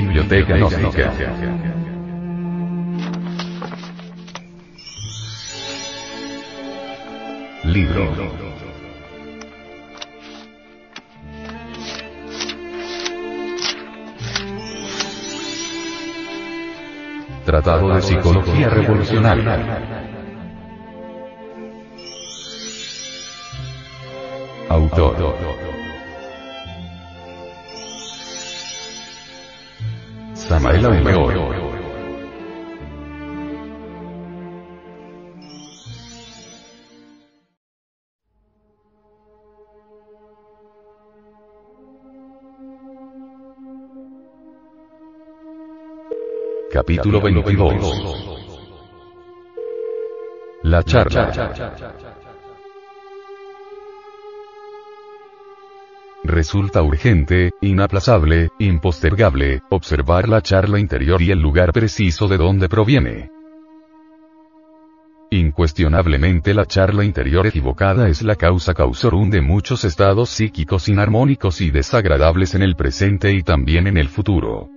Biblioteca Gnóstica. Libro. Tratado de Psicología Revolucionaria. Autor. Samael Aumeor. Capítulo 22. La charla. Resulta urgente, inaplazable, impostergable, observar la charla interior y el lugar preciso de donde proviene. Incuestionablemente la charla interior equivocada es la causa causorum de muchos estados psíquicos inarmónicos y desagradables en el presente y también en el futuro.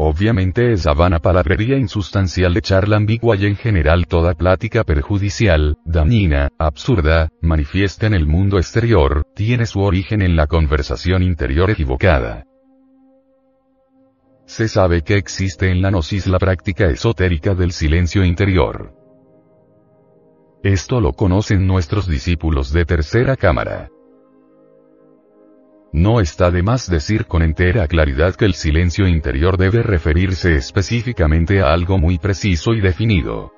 Obviamente esa vana palabrería insustancial de charla ambigua y en general toda plática perjudicial, dañina, absurda, manifiesta en el mundo exterior, tiene su origen en la conversación interior equivocada. Se sabe que existe en la gnosis la práctica esotérica del silencio interior. Esto lo conocen nuestros discípulos de tercera cámara. No está de más decir con entera claridad que el silencio interior debe referirse específicamente a algo muy preciso y definido.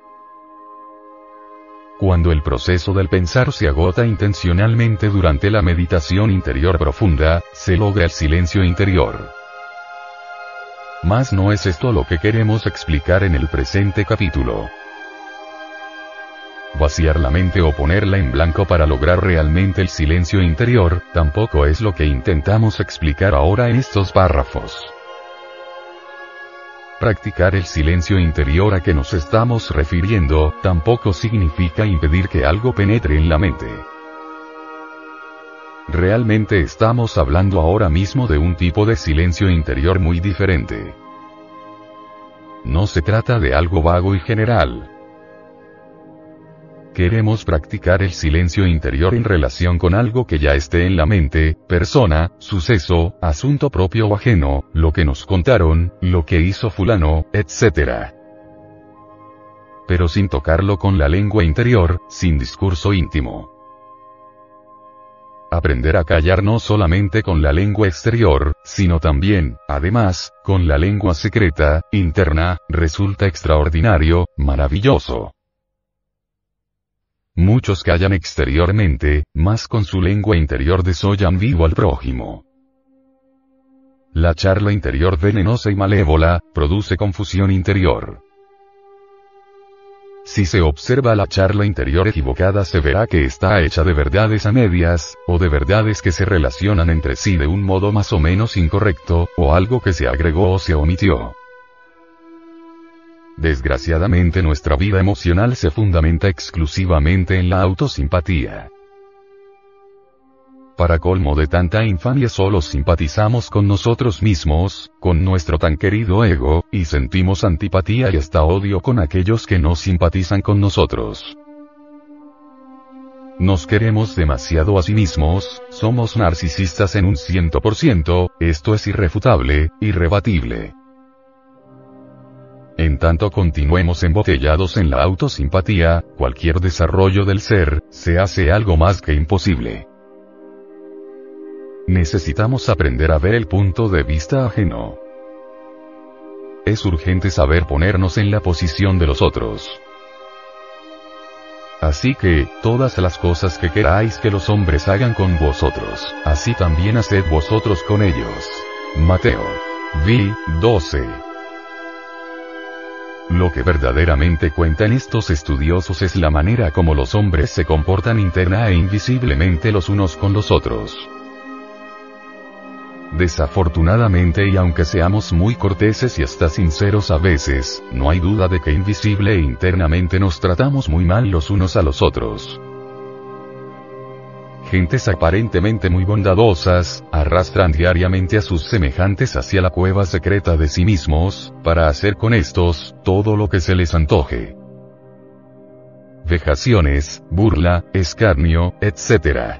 Cuando el proceso del pensar se agota intencionalmente durante la meditación interior profunda, se logra el silencio interior. Mas no es esto lo que queremos explicar en el presente capítulo. Vaciar la mente o ponerla en blanco para lograr realmente el silencio interior, tampoco es lo que intentamos explicar ahora en estos párrafos. Practicar el silencio interior a que nos estamos refiriendo, tampoco significa impedir que algo penetre en la mente. Realmente estamos hablando ahora mismo de un tipo de silencio interior muy diferente. No se trata de algo vago y general, Queremos practicar el silencio interior en relación con algo que ya esté en la mente, persona, suceso, asunto propio o ajeno, lo que nos contaron, lo que hizo fulano, etc. Pero sin tocarlo con la lengua interior, sin discurso íntimo. Aprender a callar no solamente con la lengua exterior, sino también, además, con la lengua secreta, interna, resulta extraordinario, maravilloso. Muchos callan exteriormente, mas con su lengua interior desollan vivo al prójimo. La charla interior venenosa y malévola, produce confusión interior. Si se observa la charla interior equivocada se verá que está hecha de verdades a medias, o de verdades que se relacionan entre sí de un modo más o menos incorrecto, o algo que se agregó o se omitió. Desgraciadamente nuestra vida emocional se fundamenta exclusivamente en la autosimpatía. Para colmo de tanta infamia solo simpatizamos con nosotros mismos, con nuestro tan querido ego, y sentimos antipatía y hasta odio con aquellos que no simpatizan con nosotros. Nos queremos demasiado a sí mismos, somos narcisistas en un ciento por ciento, esto es irrefutable, irrebatible. Tanto continuemos embotellados en la autosimpatía, cualquier desarrollo del ser, se hace algo más que imposible. Necesitamos aprender a ver el punto de vista ajeno. Es urgente saber ponernos en la posición de los otros. Así que, todas las cosas que queráis que los hombres hagan con vosotros, así también haced vosotros con ellos. Mateo. Vi, 12. Lo que verdaderamente cuentan estos estudiosos es la manera como los hombres se comportan interna e invisiblemente los unos con los otros. Desafortunadamente y aunque seamos muy corteses y hasta sinceros a veces, no hay duda de que invisible e internamente nos tratamos muy mal los unos a los otros. Gentes aparentemente muy bondadosas, arrastran diariamente a sus semejantes hacia la cueva secreta de sí mismos, para hacer con estos, todo lo que se les antoje. Vejaciones, burla, escarnio, etc.